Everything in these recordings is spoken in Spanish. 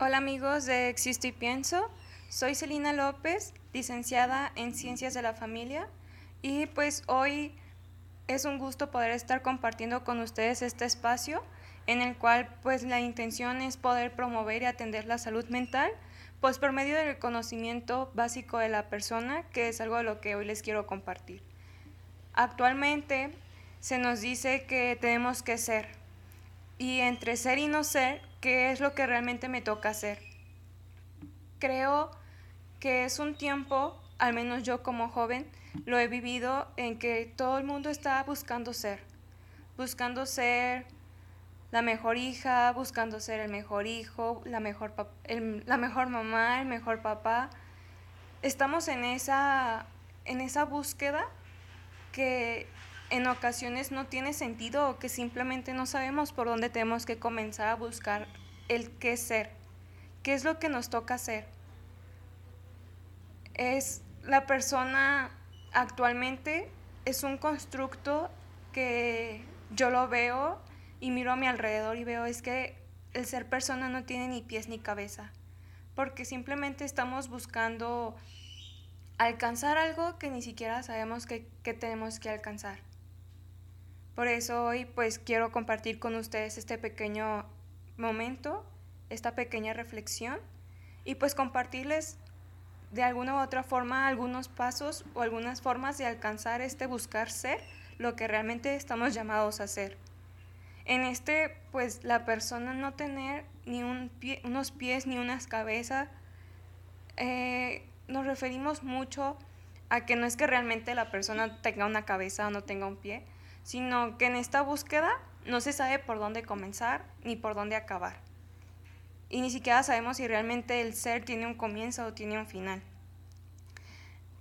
Hola amigos de Existo y Pienso, soy Celina López, licenciada en Ciencias de la Familia. Y pues hoy es un gusto poder estar compartiendo con ustedes este espacio en el cual pues la intención es poder promover y atender la salud mental pues por medio del conocimiento básico de la persona, que es algo de lo que hoy les quiero compartir. Actualmente se nos dice que tenemos que ser. Y entre ser y no ser, ¿qué es lo que realmente me toca hacer? Creo que es un tiempo, al menos yo como joven, lo he vivido en que todo el mundo está buscando ser, buscando ser la mejor hija, buscando ser el mejor hijo, la mejor, la mejor mamá, el mejor papá. Estamos en esa, en esa búsqueda que en ocasiones no tiene sentido o que simplemente no sabemos por dónde tenemos que comenzar a buscar el qué ser, qué es lo que nos toca hacer. Es la persona actualmente es un constructo que yo lo veo y miro a mi alrededor y veo es que el ser persona no tiene ni pies ni cabeza, porque simplemente estamos buscando alcanzar algo que ni siquiera sabemos que, que tenemos que alcanzar. Por eso hoy pues quiero compartir con ustedes este pequeño momento, esta pequeña reflexión y pues compartirles de alguna u otra forma algunos pasos o algunas formas de alcanzar este buscar ser lo que realmente estamos llamados a ser. En este, pues la persona no tener ni un unos pies ni unas cabezas, eh, nos referimos mucho a que no es que realmente la persona tenga una cabeza o no tenga un pie, sino que en esta búsqueda no se sabe por dónde comenzar ni por dónde acabar. Y ni siquiera sabemos si realmente el ser tiene un comienzo o tiene un final.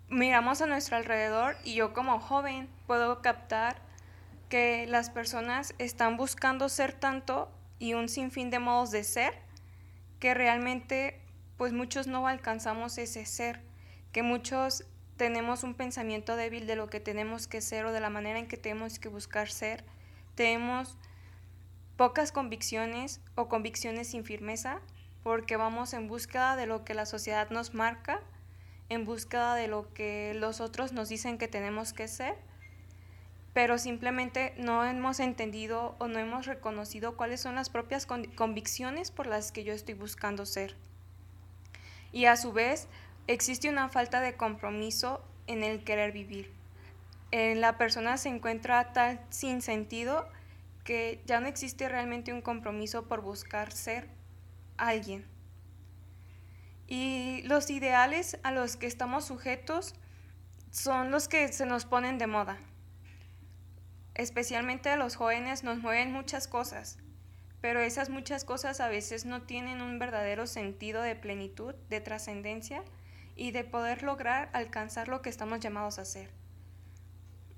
Miramos a nuestro alrededor y yo como joven puedo captar que las personas están buscando ser tanto y un sinfín de modos de ser que realmente pues muchos no alcanzamos ese ser, que muchos tenemos un pensamiento débil de lo que tenemos que ser o de la manera en que tenemos que buscar ser, tenemos pocas convicciones o convicciones sin firmeza porque vamos en búsqueda de lo que la sociedad nos marca, en búsqueda de lo que los otros nos dicen que tenemos que ser pero simplemente no hemos entendido o no hemos reconocido cuáles son las propias convicciones por las que yo estoy buscando ser. Y a su vez, existe una falta de compromiso en el querer vivir. la persona se encuentra tal sin sentido que ya no existe realmente un compromiso por buscar ser alguien. Y los ideales a los que estamos sujetos son los que se nos ponen de moda especialmente a los jóvenes, nos mueven muchas cosas, pero esas muchas cosas a veces no tienen un verdadero sentido de plenitud, de trascendencia y de poder lograr alcanzar lo que estamos llamados a hacer.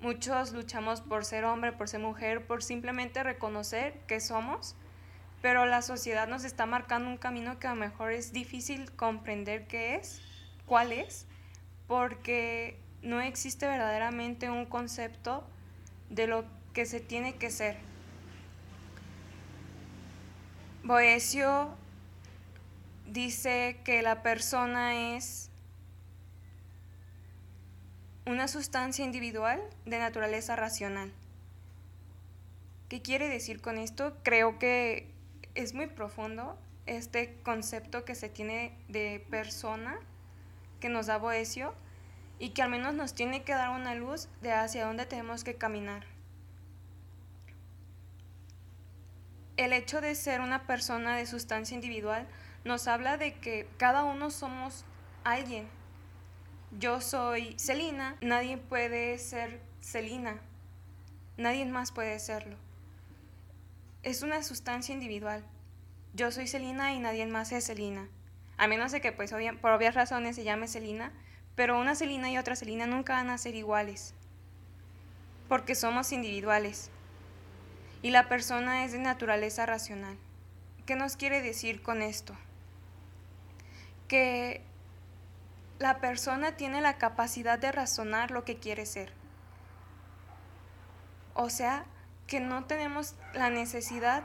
Muchos luchamos por ser hombre, por ser mujer, por simplemente reconocer que somos, pero la sociedad nos está marcando un camino que a lo mejor es difícil comprender qué es, cuál es, porque no existe verdaderamente un concepto de lo que se tiene que ser. Boesio dice que la persona es una sustancia individual de naturaleza racional. ¿Qué quiere decir con esto? Creo que es muy profundo este concepto que se tiene de persona que nos da Boesio y que al menos nos tiene que dar una luz de hacia dónde tenemos que caminar. El hecho de ser una persona de sustancia individual nos habla de que cada uno somos alguien. Yo soy Celina, nadie puede ser Celina, nadie más puede serlo. Es una sustancia individual. Yo soy Celina y nadie más es Celina. A menos de que pues por obvias razones se llame Celina, pero una Celina y otra Celina nunca van a ser iguales, porque somos individuales. Y la persona es de naturaleza racional. ¿Qué nos quiere decir con esto? Que la persona tiene la capacidad de razonar lo que quiere ser. O sea, que no tenemos la necesidad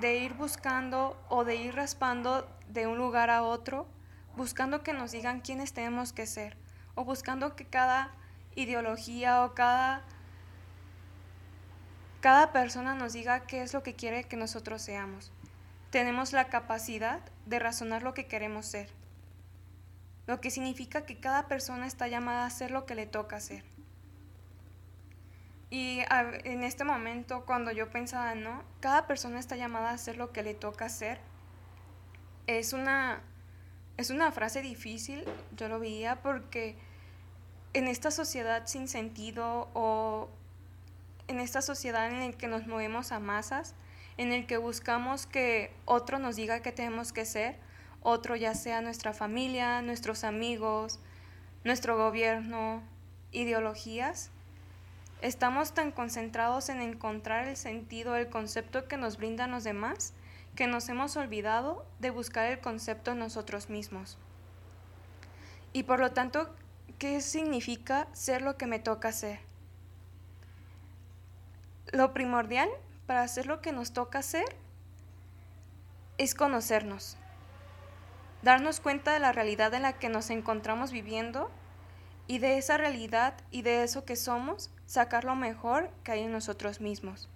de ir buscando o de ir raspando de un lugar a otro, buscando que nos digan quiénes tenemos que ser, o buscando que cada ideología o cada, cada persona nos diga qué es lo que quiere que nosotros seamos. Tenemos la capacidad de razonar lo que queremos ser, lo que significa que cada persona está llamada a hacer lo que le toca hacer. Y en este momento, cuando yo pensaba, ¿no? Cada persona está llamada a hacer lo que le toca hacer. Es una, es una frase difícil, yo lo veía, porque en esta sociedad sin sentido o en esta sociedad en la que nos movemos a masas, en el que buscamos que otro nos diga qué tenemos que ser, otro ya sea nuestra familia, nuestros amigos, nuestro gobierno, ideologías, Estamos tan concentrados en encontrar el sentido, el concepto que nos brindan los demás, que nos hemos olvidado de buscar el concepto nosotros mismos. Y por lo tanto, ¿qué significa ser lo que me toca hacer? Lo primordial para hacer lo que nos toca hacer es conocernos, darnos cuenta de la realidad en la que nos encontramos viviendo y de esa realidad y de eso que somos, sacar lo mejor que hay en nosotros mismos.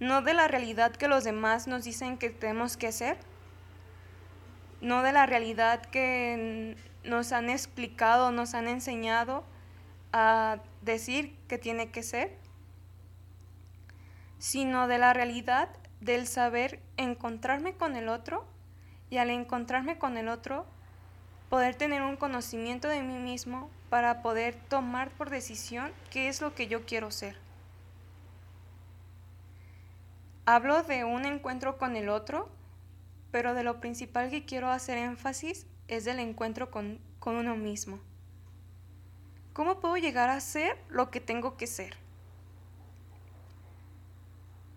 No de la realidad que los demás nos dicen que tenemos que ser, no de la realidad que nos han explicado, nos han enseñado a decir que tiene que ser, sino de la realidad del saber encontrarme con el otro y al encontrarme con el otro poder tener un conocimiento de mí mismo para poder tomar por decisión qué es lo que yo quiero ser. Hablo de un encuentro con el otro, pero de lo principal que quiero hacer énfasis es del encuentro con, con uno mismo. ¿Cómo puedo llegar a ser lo que tengo que ser?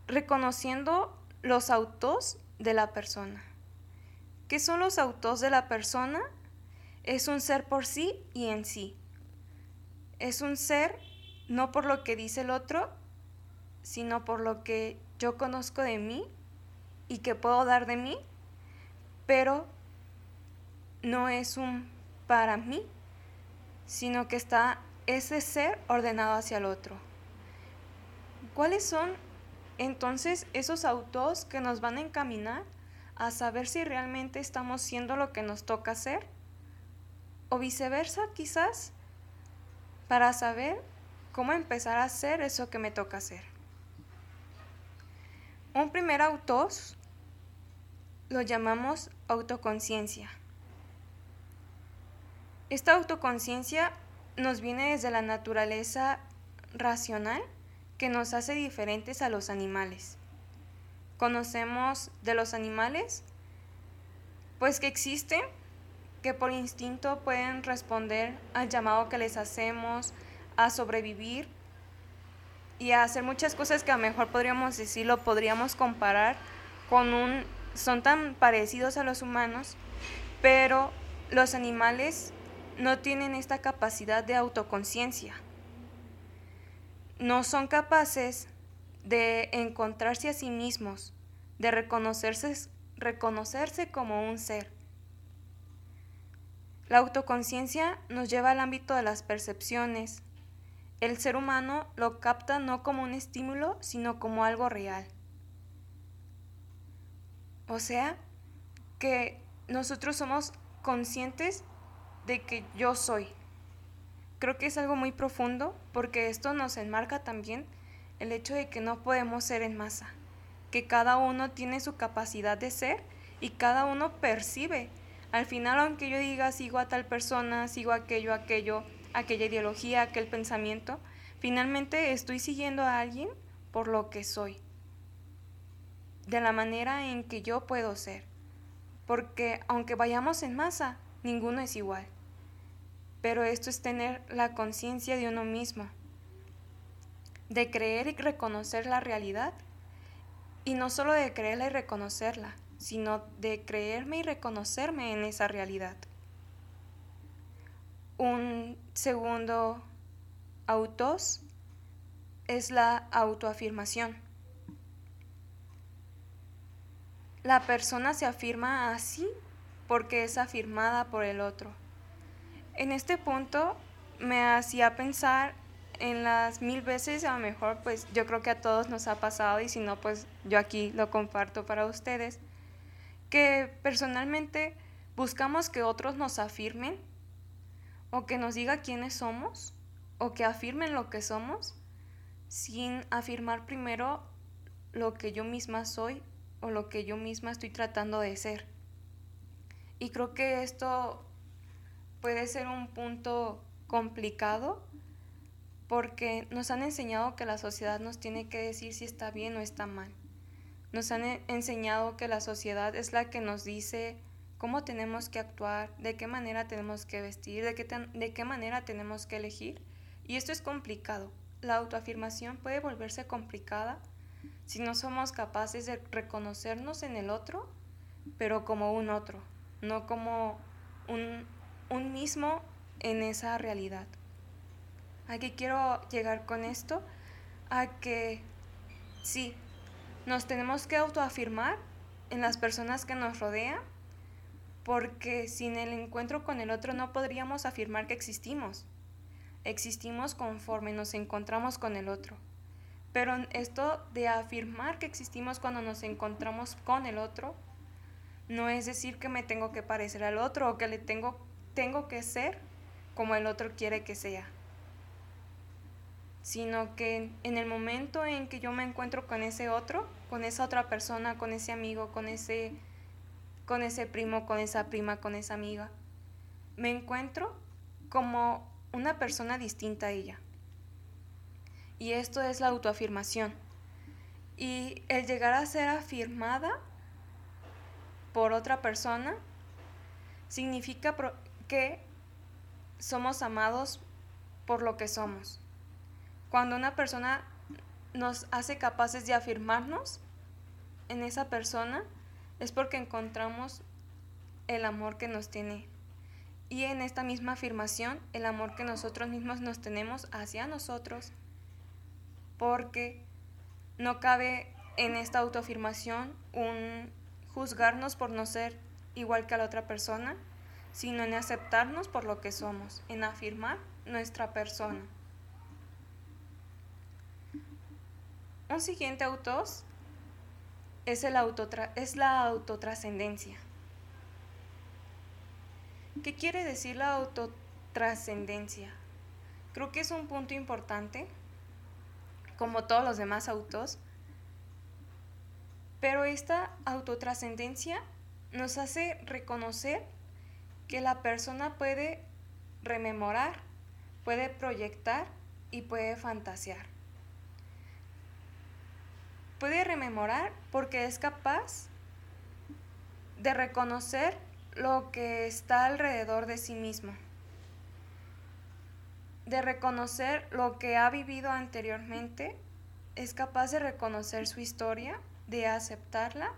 Reconociendo los autos de la persona. ¿Qué son los autos de la persona? Es un ser por sí y en sí. Es un ser no por lo que dice el otro, sino por lo que yo conozco de mí y que puedo dar de mí, pero no es un para mí, sino que está ese ser ordenado hacia el otro. ¿Cuáles son entonces esos autos que nos van a encaminar a saber si realmente estamos siendo lo que nos toca hacer? o viceversa quizás, para saber cómo empezar a hacer eso que me toca hacer. Un primer autos lo llamamos autoconciencia. Esta autoconciencia nos viene desde la naturaleza racional que nos hace diferentes a los animales. Conocemos de los animales, pues que existen que por instinto pueden responder al llamado que les hacemos, a sobrevivir y a hacer muchas cosas que a lo mejor podríamos decirlo, podríamos comparar con un... son tan parecidos a los humanos, pero los animales no tienen esta capacidad de autoconciencia. No son capaces de encontrarse a sí mismos, de reconocerse, reconocerse como un ser. La autoconciencia nos lleva al ámbito de las percepciones. El ser humano lo capta no como un estímulo, sino como algo real. O sea, que nosotros somos conscientes de que yo soy. Creo que es algo muy profundo porque esto nos enmarca también el hecho de que no podemos ser en masa, que cada uno tiene su capacidad de ser y cada uno percibe al final, aunque yo diga sigo a tal persona, sigo aquello, aquello, aquella ideología, aquel pensamiento, finalmente estoy siguiendo a alguien por lo que soy, de la manera en que yo puedo ser. Porque aunque vayamos en masa, ninguno es igual. Pero esto es tener la conciencia de uno mismo, de creer y reconocer la realidad, y no solo de creerla y reconocerla, sino de creerme y reconocerme en esa realidad. Un segundo autos es la autoafirmación. la persona se afirma así porque es afirmada por el otro. En este punto me hacía pensar en las mil veces, a lo mejor pues yo creo que a todos nos ha pasado y si no pues yo aquí lo comparto para ustedes, que personalmente buscamos que otros nos afirmen o que nos diga quiénes somos o que afirmen lo que somos sin afirmar primero lo que yo misma soy o lo que yo misma estoy tratando de ser. Y creo que esto puede ser un punto complicado porque nos han enseñado que la sociedad nos tiene que decir si está bien o está mal. Nos han e-, enseñado que la sociedad es la que nos dice cómo tenemos que actuar, de qué manera tenemos que vestir, de qué, de qué manera tenemos que elegir. Y esto es complicado. La autoafirmación puede volverse complicada si no somos capaces de reconocernos en el otro, pero como un otro, no como un, un mismo en esa realidad. ¿A qué quiero llegar con esto? A que sí, nos tenemos que autoafirmar en las personas que nos rodean, porque sin el encuentro con el otro no podríamos afirmar que existimos. Existimos conforme nos encontramos con el otro. Pero esto de afirmar que existimos cuando nos encontramos con el otro, no es decir que me tengo que parecer al otro o que le tengo, tengo que ser como el otro quiere que sea. Sino que en el momento en que yo me encuentro con ese otro, con esa otra persona, con ese amigo, con ese, con ese primo, con esa prima, con esa amiga, me encuentro como una persona distinta a ella y esto es la autoafirmación. Y el llegar a ser afirmada por otra persona significa que somos amados por lo que somos. Cuando una persona nos hace capaces de afirmarnos en esa persona, es porque encontramos el amor que nos tiene. Y en esta misma afirmación, el amor que nosotros mismos nos tenemos hacia nosotros porque no cabe en esta autoafirmación un juzgarnos por no ser igual que a la otra persona, sino en aceptarnos por lo que somos, en afirmar nuestra persona. Un siguiente autor es, el es la autotrascendencia. ¿Qué quiere decir la autotrascendencia? Creo que es un punto importante como todos los demás autos. Pero esta autotrascendencia nos hace reconocer que la persona puede rememorar, puede proyectar y puede fantasear. Puede rememorar porque es capaz de reconocer lo que está alrededor de sí mismo de reconocer lo que ha vivido anteriormente, es capaz de reconocer su historia, de aceptarla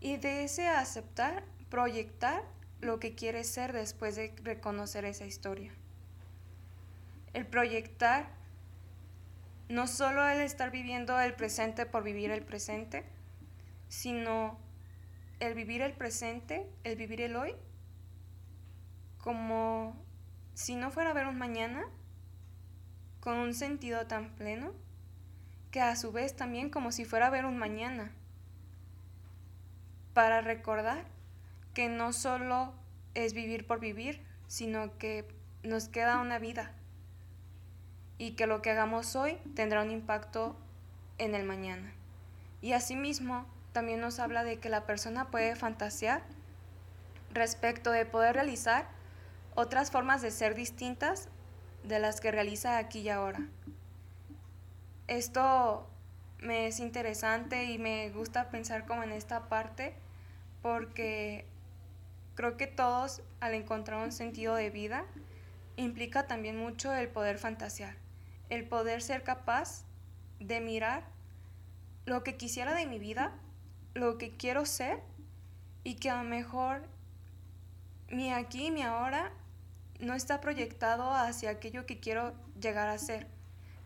y de ese aceptar proyectar lo que quiere ser después de reconocer esa historia. El proyectar no solo el estar viviendo el presente por vivir el presente, sino el vivir el presente, el vivir el hoy, como si no fuera a ver un mañana, con un sentido tan pleno que a su vez también como si fuera a ver un mañana, para recordar que no solo es vivir por vivir, sino que nos queda una vida y que lo que hagamos hoy tendrá un impacto en el mañana. Y asimismo, también nos habla de que la persona puede fantasear respecto de poder realizar otras formas de ser distintas de las que realiza aquí y ahora. Esto me es interesante y me gusta pensar como en esta parte porque creo que todos al encontrar un sentido de vida implica también mucho el poder fantasear, el poder ser capaz de mirar lo que quisiera de mi vida, lo que quiero ser y que a lo mejor mi aquí mi ahora no está proyectado hacia aquello que quiero llegar a ser,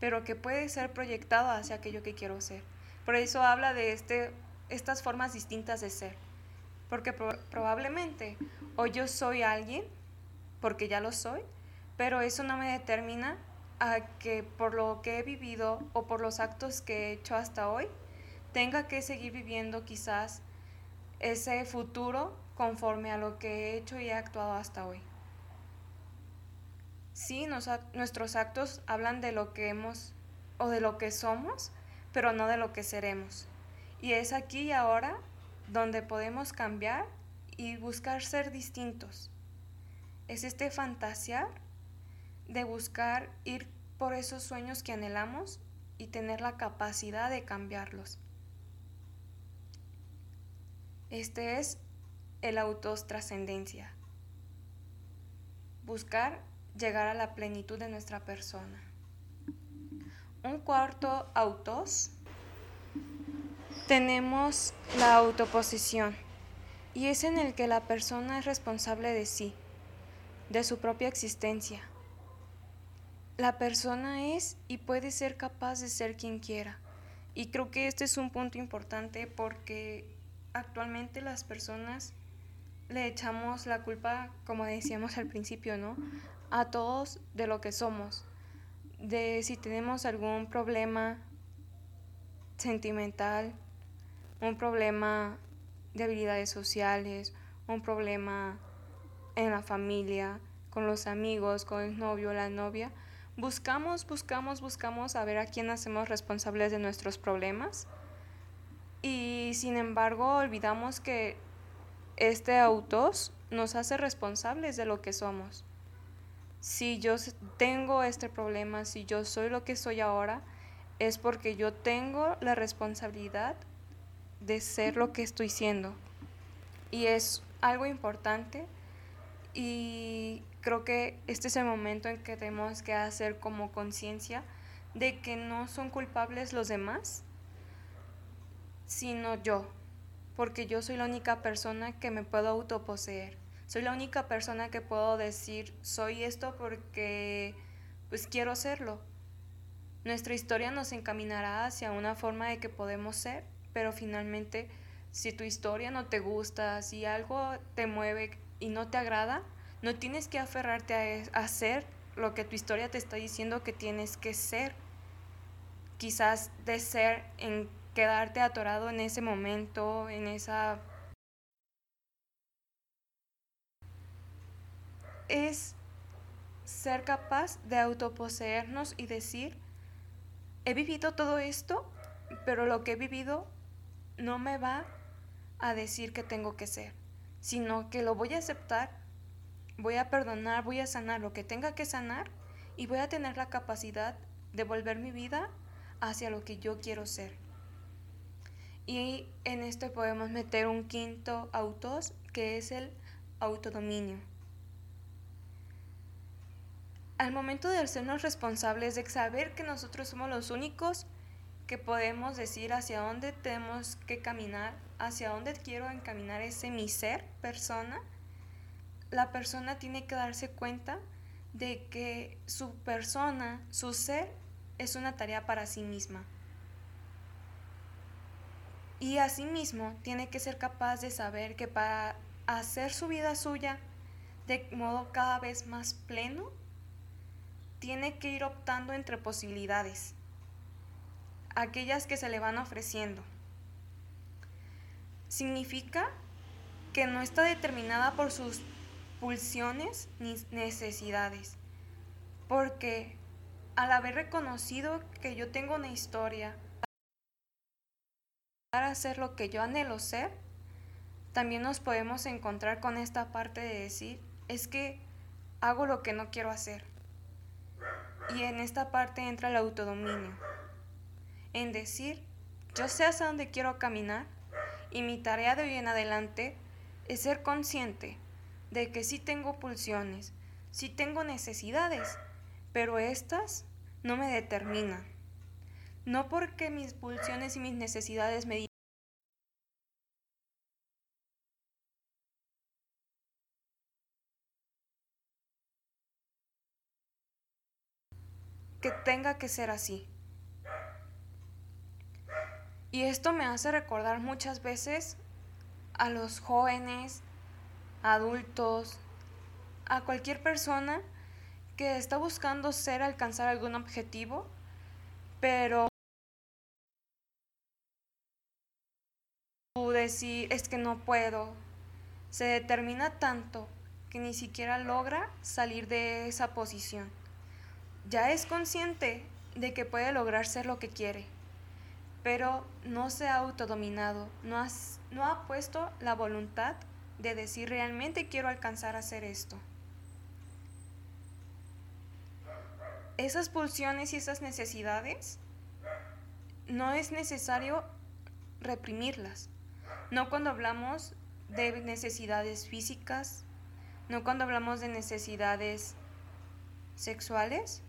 pero que puede ser proyectado hacia aquello que quiero ser. Por eso habla de este estas formas distintas de ser. Porque probablemente o yo soy alguien, porque ya lo soy, pero eso no me determina a que por lo que he vivido o por los actos que he hecho hasta hoy, tenga que seguir viviendo quizás ese futuro conforme a lo que he hecho y he actuado hasta hoy. Sí, nuestros actos hablan de lo que hemos o de lo que somos, pero no de lo que seremos. Y es aquí y ahora donde podemos cambiar y buscar ser distintos. Es este fantasear de buscar ir por esos sueños que anhelamos y tener la capacidad de cambiarlos. Este es el autos trascendencia. Buscar llegar a la plenitud de nuestra persona. Un cuarto autos. Tenemos la autoposición y es en el que la persona es responsable de sí, de su propia existencia. La persona es y puede ser capaz de ser quien quiera. Y creo que este es un punto importante porque actualmente las personas le echamos la culpa, como decíamos al principio, ¿no? A todos de lo que somos, de si tenemos algún problema sentimental, un problema de habilidades sociales, un problema en la familia, con los amigos, con el novio, la novia. Buscamos, buscamos, buscamos a ver a quién hacemos responsables de nuestros problemas y sin embargo olvidamos que este autos nos hace responsables de lo que somos. Si yo tengo este problema, si yo soy lo que soy ahora, es porque yo tengo la responsabilidad de ser lo que estoy siendo. Y es algo importante y creo que este es el momento en que tenemos que hacer como conciencia de que no son culpables los demás, sino yo, porque yo soy la única persona que me puedo autoposeer. Soy la única persona que puedo decir, soy esto porque pues quiero serlo. Nuestra historia nos encaminará hacia una forma de que podemos ser, pero finalmente si tu historia no te gusta, si algo te mueve y no te agrada, no tienes que aferrarte a, a ser lo que tu historia te está diciendo que tienes que ser. Quizás de ser en quedarte atorado en ese momento, en esa... Es ser capaz de autoposeernos y decir, he vivido todo esto, pero lo que he vivido no me va a decir que tengo que ser, sino que lo voy a aceptar, voy a perdonar, voy a sanar lo que tenga que sanar y voy a tener la capacidad de volver mi vida hacia lo que yo quiero ser. Y en esto podemos meter un quinto autos, que es el autodominio. Al momento de hacernos responsables de saber que nosotros somos los únicos que podemos decir hacia dónde tenemos que caminar, hacia dónde quiero encaminar ese mi ser, persona, la persona tiene que darse cuenta de que su persona, su ser, es una tarea para sí misma. Y asimismo tiene que ser capaz de saber que para hacer su vida suya de modo cada vez más pleno, tiene que ir optando entre posibilidades, aquellas que se le van ofreciendo. Significa que no está determinada por sus pulsiones ni necesidades, porque al haber reconocido que yo tengo una historia, a ser lo que yo anhelo ser, también nos podemos encontrar con esta parte de decir, es que hago lo que no quiero hacer. Y en esta parte entra el autodominio. En decir, yo sé hacia dónde quiero caminar y mi tarea de hoy en adelante es ser consciente de que sí tengo pulsiones, sí tengo necesidades, pero estas no me determinan. No porque mis pulsiones y mis necesidades me que tenga que ser así. Y esto me hace recordar muchas veces a los jóvenes, adultos, a cualquier persona que está buscando ser, alcanzar algún objetivo, pero decir es que no puedo, se determina tanto que ni siquiera logra salir de esa posición. Ya es consciente de que puede lograr ser lo que quiere, pero no se ha autodominado, no, no ha puesto la voluntad de decir realmente quiero alcanzar a hacer esto. Esas pulsiones y esas necesidades no es necesario reprimirlas. No cuando hablamos de necesidades físicas, no cuando hablamos de necesidades sexuales,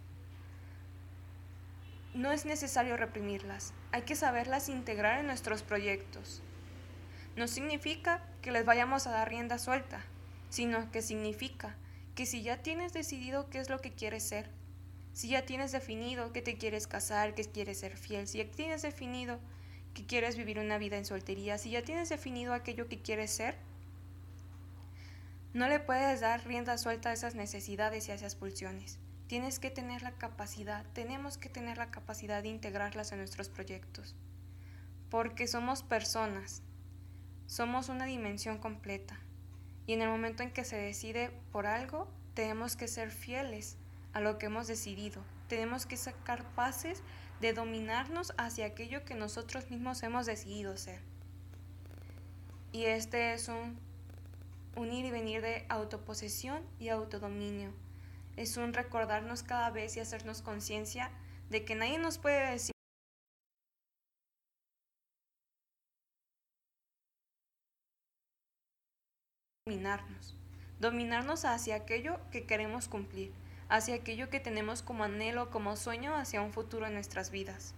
no es necesario reprimirlas, hay que saberlas integrar en nuestros proyectos. No significa que les vayamos a dar rienda suelta, sino que significa que si ya tienes decidido qué es lo que quieres ser, si ya tienes definido que te quieres casar, que quieres ser fiel, si ya tienes definido que quieres vivir una vida en soltería, si ya tienes definido aquello que quieres ser, no le puedes dar rienda suelta a esas necesidades y a esas pulsiones. Tienes que tener la capacidad, tenemos que tener la capacidad de integrarlas en nuestros proyectos. Porque somos personas, somos una dimensión completa. Y en el momento en que se decide por algo, tenemos que ser fieles a lo que hemos decidido. Tenemos que ser capaces de dominarnos hacia aquello que nosotros mismos hemos decidido ser. Y este es un unir y venir de autoposesión y autodominio. Es un recordarnos cada vez y hacernos conciencia de que nadie nos puede decir dominarnos, dominarnos hacia aquello que queremos cumplir hacia aquello que tenemos como anhelo, como sueño hacia un futuro en nuestras vidas.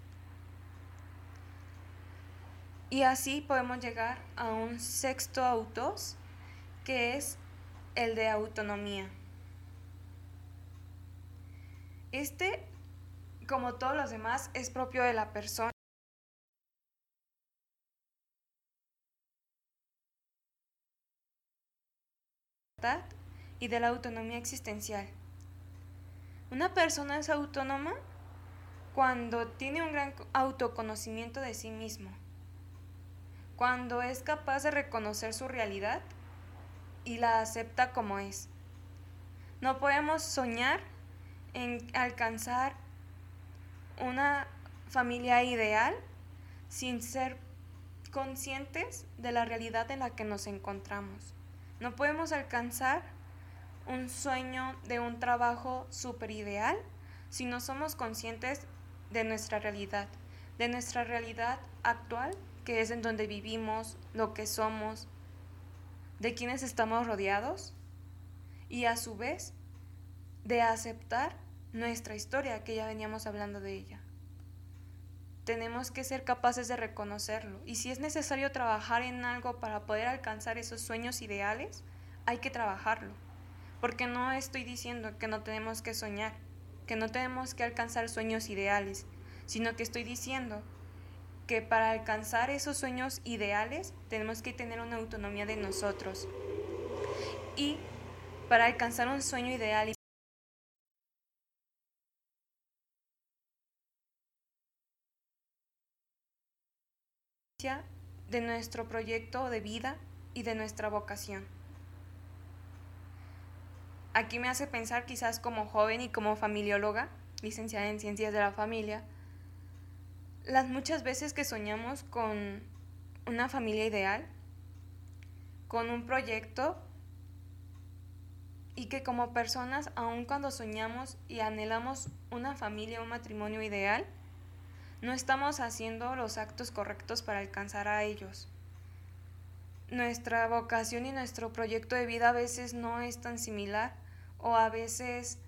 Y así podemos llegar a un sexto autos, que es el de autonomía. Este, como todos los demás, es propio de la persona. Y de la autonomía existencial. Una persona es autónoma cuando tiene un gran autoconocimiento de sí mismo, cuando es capaz de reconocer su realidad y la acepta como es. No podemos soñar en alcanzar una familia ideal sin ser conscientes de la realidad en la que nos encontramos. No podemos alcanzar un sueño de un trabajo súper ideal si no somos conscientes de nuestra realidad, de nuestra realidad actual, que es en donde vivimos, lo que somos, de quienes estamos rodeados y a su vez de aceptar nuestra historia, que ya veníamos hablando de ella. Tenemos que ser capaces de reconocerlo y si es necesario trabajar en algo para poder alcanzar esos sueños ideales, hay que trabajarlo. Porque no estoy diciendo que no tenemos que soñar, que no tenemos que alcanzar sueños ideales, sino que estoy diciendo que para alcanzar esos sueños ideales tenemos que tener una autonomía de nosotros. Y para alcanzar un sueño ideal de nuestro proyecto de vida y de nuestra vocación. Aquí me hace pensar quizás como joven y como familióloga, licenciada en ciencias de la familia, las muchas veces que soñamos con una familia ideal, con un proyecto y que como personas, aun cuando soñamos y anhelamos una familia, un matrimonio ideal, no estamos haciendo los actos correctos para alcanzar a ellos. Nuestra vocación y nuestro proyecto de vida a veces no es tan similar o a veces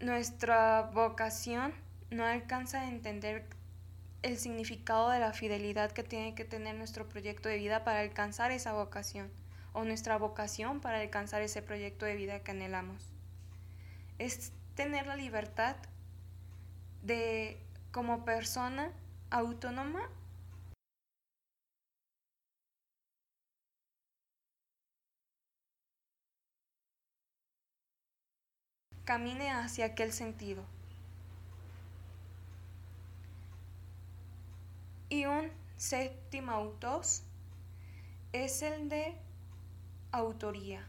nuestra vocación no alcanza a entender el significado de la fidelidad que tiene que tener nuestro proyecto de vida para alcanzar esa vocación o nuestra vocación para alcanzar ese proyecto de vida que anhelamos. Es tener la libertad de como persona autónoma camine hacia aquel sentido. Y un séptimo autos es el de autoría.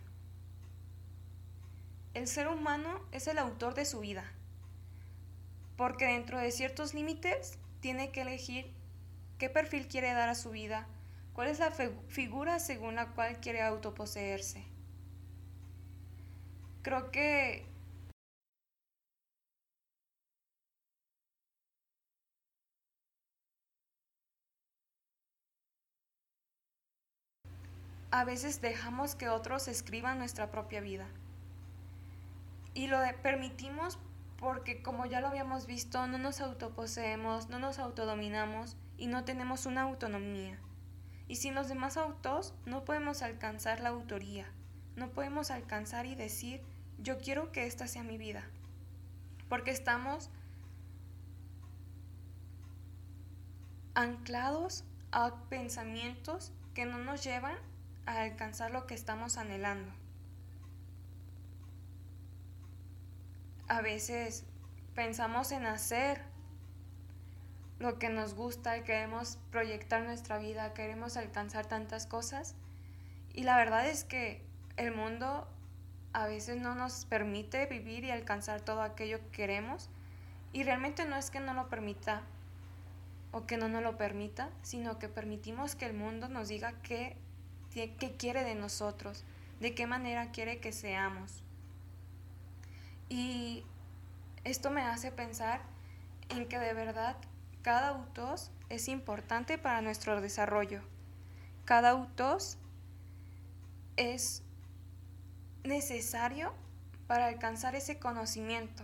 El ser humano es el autor de su vida porque dentro de ciertos límites tiene que elegir qué perfil quiere dar a su vida, cuál es la figura según la cual quiere autoposeerse. Creo que a veces dejamos que otros escriban nuestra propia vida. Y lo permitimos porque, como ya lo habíamos visto, no nos autoposeemos, no nos autodominamos y no tenemos una autonomía. Y sin los demás autos no podemos alcanzar la autoría, no podemos alcanzar y decir, yo quiero que esta sea mi vida. Porque estamos anclados a pensamientos que no nos llevan a alcanzar lo que estamos anhelando. A veces pensamos en hacer lo que nos gusta y queremos proyectar nuestra vida, queremos alcanzar tantas cosas y la verdad es que el mundo a veces no nos permite vivir y alcanzar todo aquello que queremos y realmente no es que no lo permita o que no nos lo permita, sino que permitimos que el mundo nos diga que qué quiere de nosotros, de qué manera quiere que seamos. Y esto me hace pensar en que de verdad cada autor es importante para nuestro desarrollo. Cada autor es necesario para alcanzar ese conocimiento,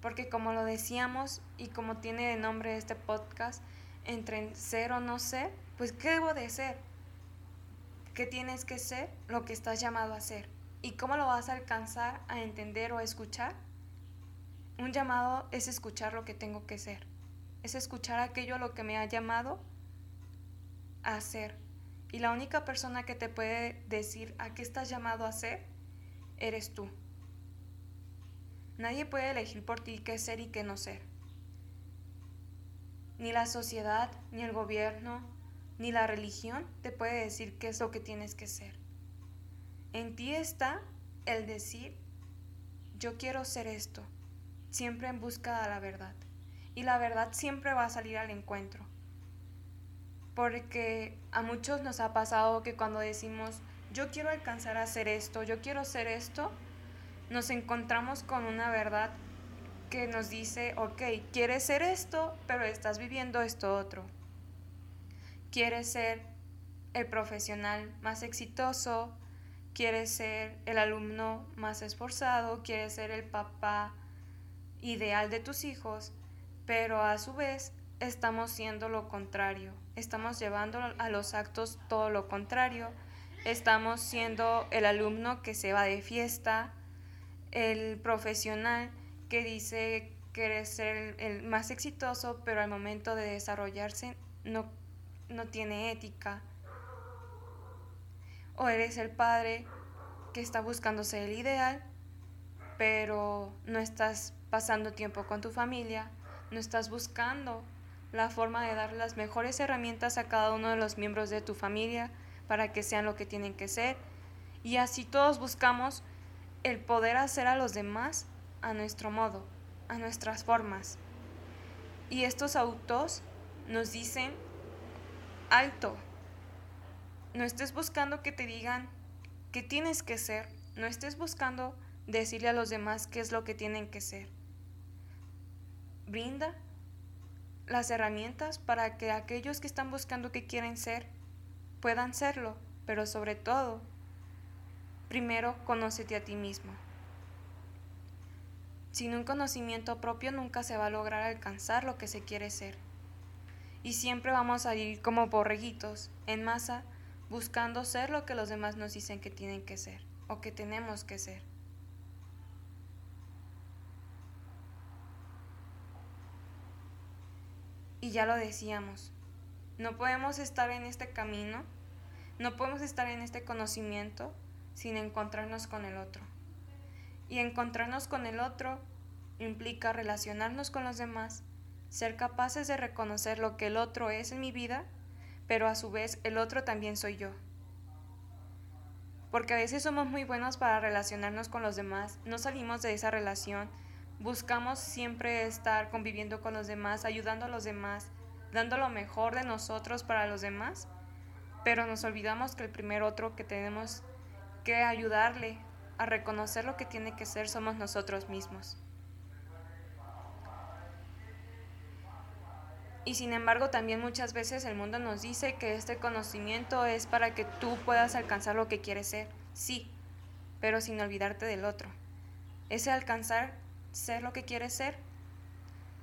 porque como lo decíamos y como tiene de nombre este podcast, entre ser o no ser, pues ¿qué debo de ser? qué tienes que ser, lo que estás llamado a ser. ¿Y cómo lo vas a alcanzar a entender o a escuchar? Un llamado es escuchar lo que tengo que ser. Es escuchar aquello lo que me ha llamado a hacer. Y la única persona que te puede decir a qué estás llamado a ser, eres tú. Nadie puede elegir por ti qué ser y qué no ser. Ni la sociedad, ni el gobierno, ni la religión te puede decir qué es lo que tienes que ser. En ti está el decir, yo quiero ser esto, siempre en busca de la verdad. Y la verdad siempre va a salir al encuentro. Porque a muchos nos ha pasado que cuando decimos, yo quiero alcanzar a hacer esto, yo quiero ser esto, nos encontramos con una verdad que nos dice, ok, quieres ser esto, pero estás viviendo esto otro quieres ser el profesional más exitoso, quieres ser el alumno más esforzado, quieres ser el papá ideal de tus hijos, pero a su vez estamos siendo lo contrario, estamos llevando a los actos todo lo contrario, estamos siendo el alumno que se va de fiesta, el profesional que dice quiere ser el más exitoso, pero al momento de desarrollarse no no tiene ética. O eres el padre que está buscando ser el ideal, pero no estás pasando tiempo con tu familia, no estás buscando la forma de dar las mejores herramientas a cada uno de los miembros de tu familia para que sean lo que tienen que ser. Y así todos buscamos el poder hacer a los demás a nuestro modo, a nuestras formas. Y estos autos nos dicen alto. No estés buscando que te digan que tienes que ser. No estés buscando decirle a los demás qué es lo que tienen que ser. Brinda las herramientas para que aquellos que están buscando que quieren ser puedan serlo, pero sobre todo, primero conócete a ti mismo. Sin un conocimiento propio nunca se va a lograr alcanzar lo que se quiere ser y siempre vamos a ir como borreguitos en masa buscando ser lo que los demás nos dicen que tienen que ser o que tenemos que ser. Y ya lo decíamos, no podemos estar en este camino, no podemos estar en este conocimiento sin encontrarnos con el otro. Y encontrarnos con el otro implica relacionarnos con los demás, ser capaces de reconocer lo que el otro es en mi vida, pero a su vez el otro también soy yo. Porque a veces somos muy buenos para relacionarnos con los demás, no salimos de esa relación, buscamos siempre estar conviviendo con los demás, ayudando a los demás, dando lo mejor de nosotros para los demás, pero nos olvidamos que el primer otro que tenemos que ayudarle a reconocer lo que tiene que ser somos nosotros mismos. Y sin embargo también muchas veces el mundo nos dice que este conocimiento es para que tú puedas alcanzar lo que quieres ser. Sí, pero sin olvidarte del otro. Ese alcanzar ser lo que quieres ser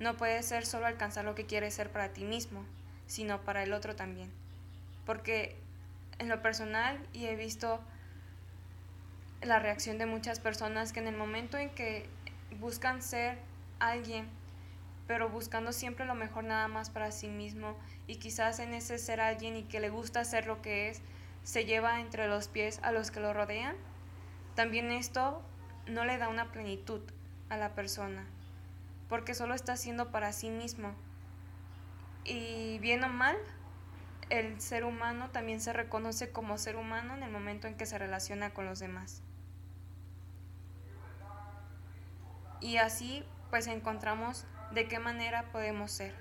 no puede ser solo alcanzar lo que quieres ser para ti mismo, sino para el otro también. Porque en lo personal, y he visto la reacción de muchas personas que en el momento en que buscan ser alguien, pero buscando siempre lo mejor nada más para sí mismo, y quizás en ese ser alguien y que le gusta ser lo que es, se lleva entre los pies a los que lo rodean, también esto no le da una plenitud a la persona, porque solo está haciendo para sí mismo. Y bien o mal, el ser humano también se reconoce como ser humano en el momento en que se relaciona con los demás. Y así pues encontramos de qué manera podemos ser.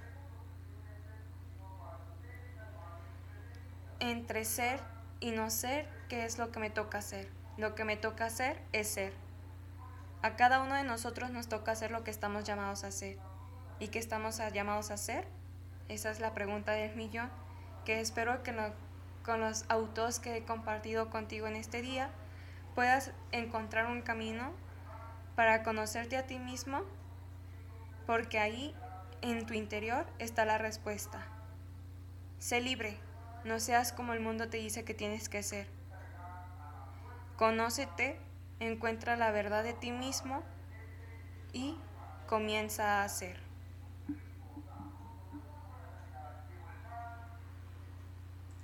Entre ser y no ser, ¿qué es lo que me toca hacer? Lo que me toca hacer es ser. A cada uno de nosotros nos toca hacer lo que estamos llamados a hacer. ¿Y qué estamos llamados a hacer? Esa es la pregunta del millón que espero que con los autos que he compartido contigo en este día puedas encontrar un camino para conocerte a ti mismo, porque ahí en tu interior está la respuesta. Sé libre, no seas como el mundo te dice que tienes que ser. Conócete, encuentra la verdad de ti mismo y comienza a hacer.